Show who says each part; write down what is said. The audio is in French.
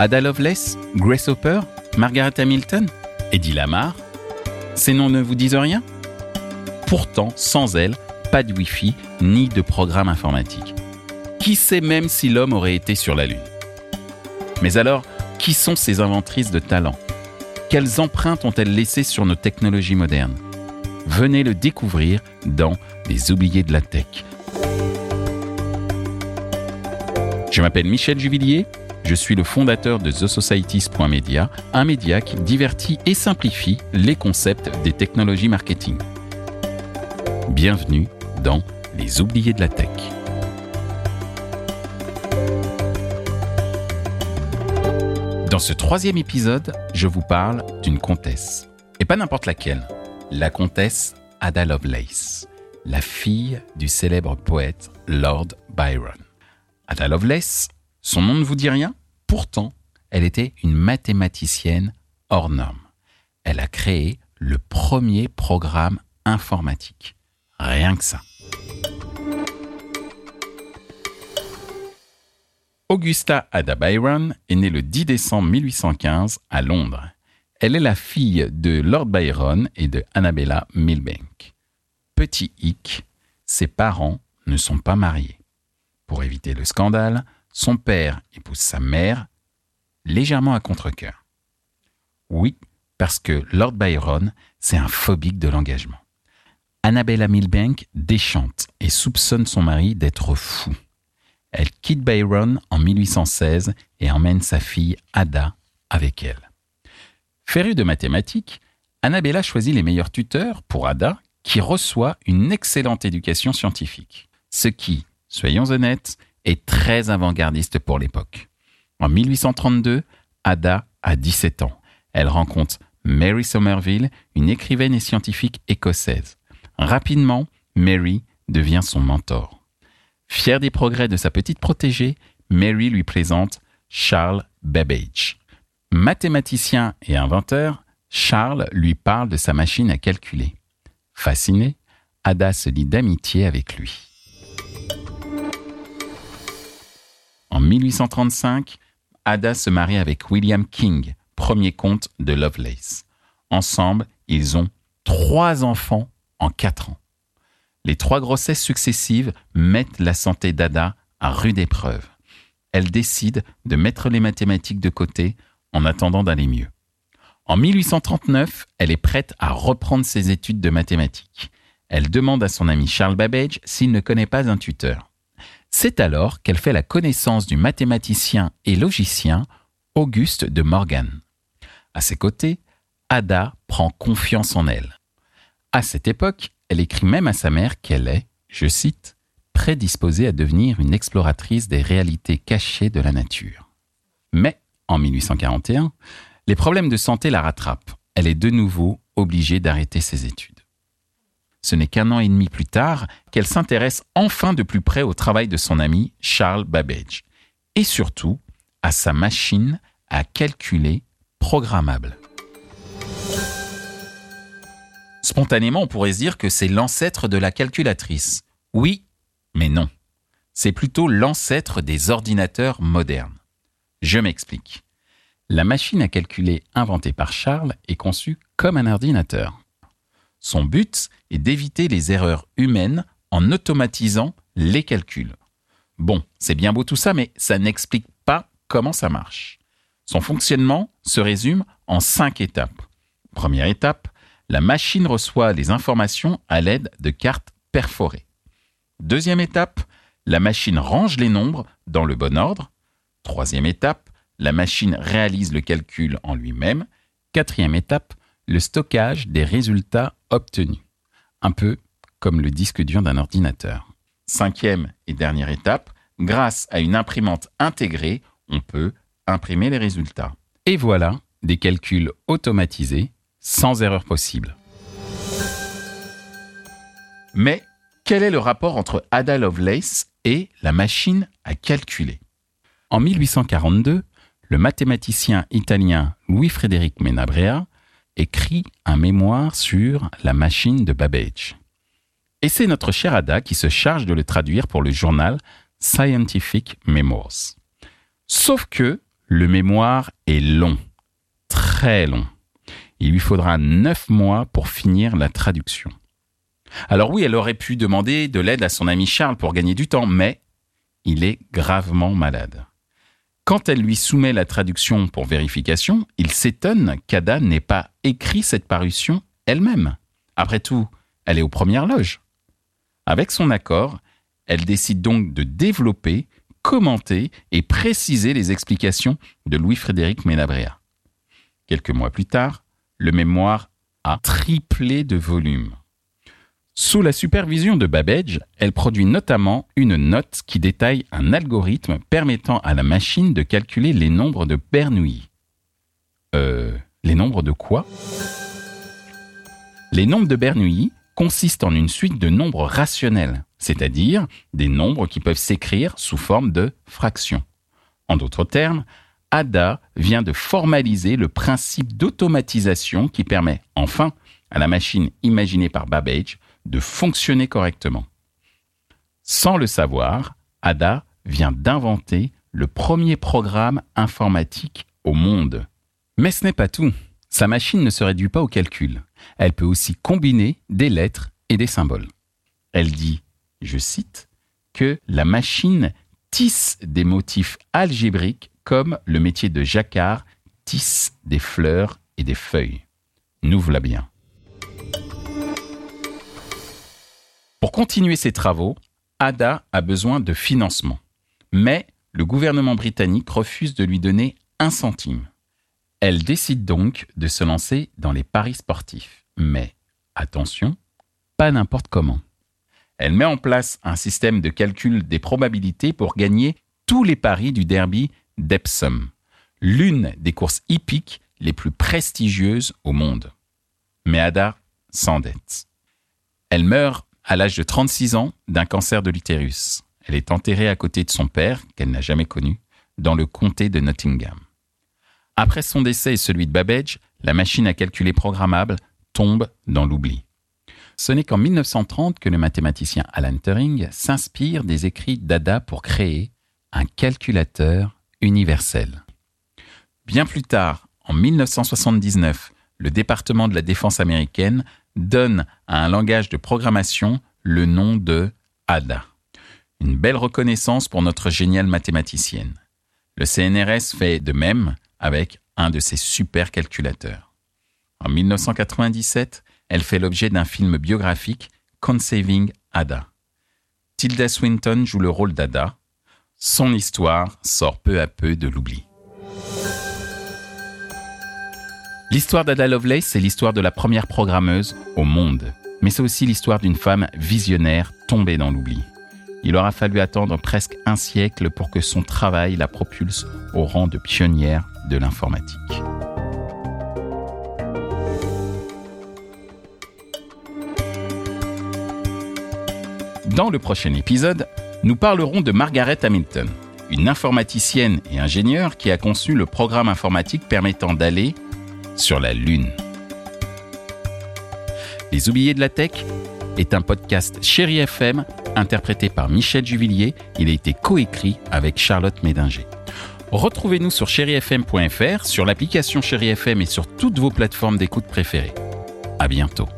Speaker 1: Ada Lovelace, Grace Hopper, Margaret Hamilton, Eddie Lamar Ces noms ne vous disent rien? Pourtant, sans elles, pas de Wi-Fi ni de programme informatique. Qui sait même si l'homme aurait été sur la Lune? Mais alors, qui sont ces inventrices de talent? Quelles empreintes ont-elles laissées sur nos technologies modernes? Venez le découvrir dans Les oubliés de la tech. Je m'appelle Michel Juvillier, je suis le fondateur de TheSocieties.media, un média qui divertit et simplifie les concepts des technologies marketing. Bienvenue dans Les oubliés de la tech. Dans ce troisième épisode, je vous parle d'une comtesse. Et pas n'importe laquelle. La comtesse Ada Lovelace, la fille du célèbre poète Lord Byron. Ada Lovelace, son nom ne vous dit rien? Pourtant, elle était une mathématicienne hors norme. Elle a créé le premier programme informatique. Rien que ça. Augusta Ada Byron est née le 10 décembre 1815 à Londres. Elle est la fille de Lord Byron et de Annabella Milbank. Petit hic, ses parents ne sont pas mariés. Pour éviter le scandale, son père épouse sa mère, légèrement à contre-coeur. Oui, parce que Lord Byron, c'est un phobique de l'engagement. Annabella Milbank déchante et soupçonne son mari d'être fou. Elle quitte Byron en 1816 et emmène sa fille Ada avec elle. Férue de mathématiques, Annabella choisit les meilleurs tuteurs pour Ada, qui reçoit une excellente éducation scientifique. Ce qui, soyons honnêtes, est très avant-gardiste pour l'époque. En 1832, Ada a 17 ans. Elle rencontre Mary Somerville, une écrivaine et scientifique écossaise. Rapidement, Mary devient son mentor. Fier des progrès de sa petite protégée, Mary lui présente Charles Babbage. Mathématicien et inventeur, Charles lui parle de sa machine à calculer. Fasciné, Ada se lie d'amitié avec lui. En 1835, Ada se marie avec William King, premier comte de Lovelace. Ensemble, ils ont trois enfants en quatre ans. Les trois grossesses successives mettent la santé d'Ada à rude épreuve. Elle décide de mettre les mathématiques de côté en attendant d'aller mieux. En 1839, elle est prête à reprendre ses études de mathématiques. Elle demande à son ami Charles Babbage s'il ne connaît pas un tuteur. C'est alors qu'elle fait la connaissance du mathématicien et logicien Auguste de Morgan. À ses côtés, Ada prend confiance en elle. À cette époque, elle écrit même à sa mère qu'elle est, je cite, prédisposée à devenir une exploratrice des réalités cachées de la nature. Mais, en 1841, les problèmes de santé la rattrapent. Elle est de nouveau obligée d'arrêter ses études. Ce n'est qu'un an et demi plus tard qu'elle s'intéresse enfin de plus près au travail de son ami Charles Babbage, et surtout à sa machine à calculer programmable. Spontanément, on pourrait se dire que c'est l'ancêtre de la calculatrice. Oui, mais non. C'est plutôt l'ancêtre des ordinateurs modernes. Je m'explique. La machine à calculer inventée par Charles est conçue comme un ordinateur. Son but est d'éviter les erreurs humaines en automatisant les calculs. Bon, c'est bien beau tout ça, mais ça n'explique pas comment ça marche. Son fonctionnement se résume en cinq étapes. Première étape, la machine reçoit les informations à l'aide de cartes perforées. Deuxième étape, la machine range les nombres dans le bon ordre. Troisième étape, la machine réalise le calcul en lui-même. Quatrième étape, le stockage des résultats obtenus. Un peu comme le disque dur d'un ordinateur. Cinquième et dernière étape, grâce à une imprimante intégrée, on peut imprimer les résultats. Et voilà, des calculs automatisés sans erreur possible. Mais quel est le rapport entre Ada Lovelace et la machine à calculer? En 1842, le mathématicien italien Louis-Frédéric Menabrea écrit un mémoire sur la machine de Babbage. Et c'est notre cher Ada qui se charge de le traduire pour le journal Scientific Memoirs. Sauf que Le mémoire est long, très long. Il lui faudra neuf mois pour finir la traduction. Alors oui, elle aurait pu demander de l'aide à son ami Charles pour gagner du temps, mais il est gravement malade. Quand elle lui soumet la traduction pour vérification, il s'étonne qu'Ada n'ait pas écrit cette parution elle-même. Après tout, elle est aux premières loges. Avec son accord, elle décide donc de développer, commenter et préciser les explications de Louis-Frédéric Ménabréa. Quelques mois plus tard, le mémoire a triplé de volume. Sous la supervision de Babbage, elle produit notamment une note qui détaille un algorithme permettant à la machine de calculer les nombres de Bernoulli. Euh, les nombres de quoi? Les nombres de Bernoulli consistent en une suite de nombres rationnels, c'est-à-dire des nombres qui peuvent s'écrire sous forme de fractions. En d'autres termes, Ada vient de formaliser le principe d'automatisation qui permet enfin à la machine imaginée par Babbage de fonctionner correctement. Sans le savoir, Ada vient d'inventer le premier programme informatique au monde. Mais ce n'est pas tout. Sa machine ne se réduit pas au calcul. Elle peut aussi combiner des lettres et des symboles. Elle dit, je cite, que la machine tisse des motifs algébriques comme le métier de jacquard tisse des fleurs et des feuilles. Nous voilà bien. Pour continuer ses travaux, Ada a besoin de financement. Mais le gouvernement britannique refuse de lui donner un centime. Elle décide donc de se lancer dans les paris sportifs. Mais attention, pas n'importe comment. Elle met en place un système de calcul des probabilités pour gagner tous les paris du derby d'Epsom, l'une des courses hippiques les plus prestigieuses au monde. Mais Ada s'endette. Elle meurt à l'âge de 36 ans d'un cancer de l'utérus. Elle est enterrée à côté de son père, qu'elle n'a jamais connu, dans le comté de Nottingham. Après son décès et celui de Babbage, la machine à calculer programmable tombe dans l'oubli. Ce n'est qu'en 1930 que le mathématicien Alan Turing s'inspire des écrits d'Ada pour créer un calculateur universel. Bien plus tard, en 1979, le département de la défense américaine donne à un langage de programmation le nom de ADA. Une belle reconnaissance pour notre géniale mathématicienne. Le CNRS fait de même avec un de ses super calculateurs. En 1997, elle fait l'objet d'un film biographique, Consaving Ada. Tilda Swinton joue le rôle d'Ada. Son histoire sort peu à peu de l'oubli. L'histoire d'Ada Lovelace, c'est l'histoire de la première programmeuse au monde. Mais c'est aussi l'histoire d'une femme visionnaire tombée dans l'oubli. Il aura fallu attendre presque un siècle pour que son travail la propulse au rang de pionnière de l'informatique. Dans le prochain épisode, nous parlerons de Margaret Hamilton, une informaticienne et ingénieure qui a conçu le programme informatique permettant d'aller sur la Lune. Les oubliés de la tech est un podcast Chéri FM interprété par Michel Juvillier. Il a été coécrit avec Charlotte Médinger. Retrouvez-nous sur chérifm.fr, sur l'application Chéri FM et sur toutes vos plateformes d'écoute préférées. À bientôt.